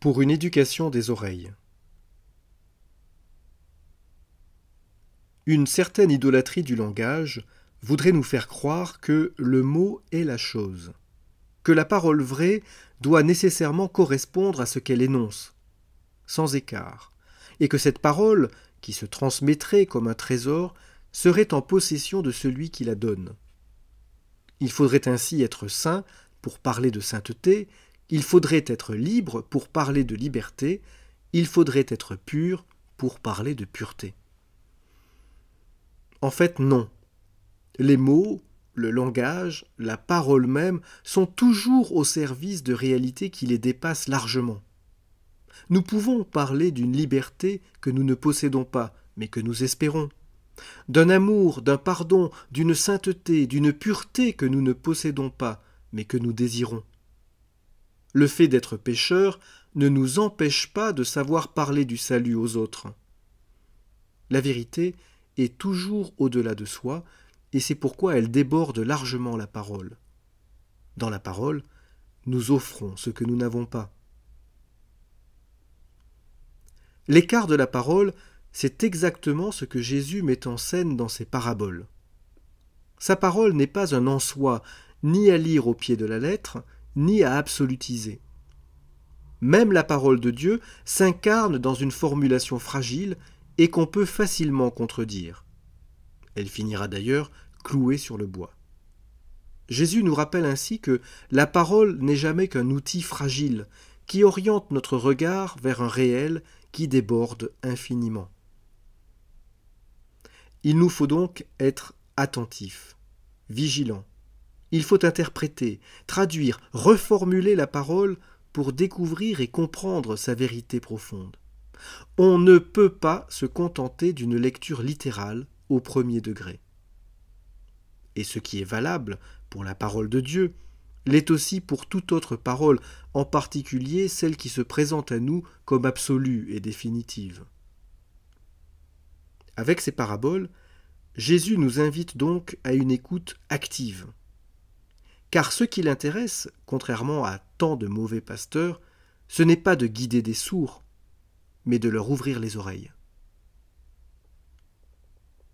pour une éducation des oreilles. Une certaine idolâtrie du langage voudrait nous faire croire que le mot est la chose, que la parole vraie doit nécessairement correspondre à ce qu'elle énonce, sans écart, et que cette parole, qui se transmettrait comme un trésor, serait en possession de celui qui la donne. Il faudrait ainsi être saint pour parler de sainteté, il faudrait être libre pour parler de liberté, il faudrait être pur pour parler de pureté. En fait, non. Les mots, le langage, la parole même sont toujours au service de réalités qui les dépassent largement. Nous pouvons parler d'une liberté que nous ne possédons pas, mais que nous espérons, d'un amour, d'un pardon, d'une sainteté, d'une pureté que nous ne possédons pas, mais que nous désirons. Le fait d'être pécheur ne nous empêche pas de savoir parler du salut aux autres. La vérité est toujours au-delà de soi, et c'est pourquoi elle déborde largement la parole. Dans la parole, nous offrons ce que nous n'avons pas. L'écart de la parole, c'est exactement ce que Jésus met en scène dans ses paraboles. Sa parole n'est pas un en soi, ni à lire au pied de la lettre, ni à absolutiser. Même la parole de Dieu s'incarne dans une formulation fragile et qu'on peut facilement contredire. Elle finira d'ailleurs clouée sur le bois. Jésus nous rappelle ainsi que la parole n'est jamais qu'un outil fragile qui oriente notre regard vers un réel qui déborde infiniment. Il nous faut donc être attentifs, vigilants, il faut interpréter, traduire, reformuler la parole pour découvrir et comprendre sa vérité profonde. On ne peut pas se contenter d'une lecture littérale au premier degré. Et ce qui est valable pour la parole de Dieu l'est aussi pour toute autre parole, en particulier celle qui se présente à nous comme absolue et définitive. Avec ces paraboles, Jésus nous invite donc à une écoute active, car ce qui l'intéresse, contrairement à tant de mauvais pasteurs, ce n'est pas de guider des sourds, mais de leur ouvrir les oreilles.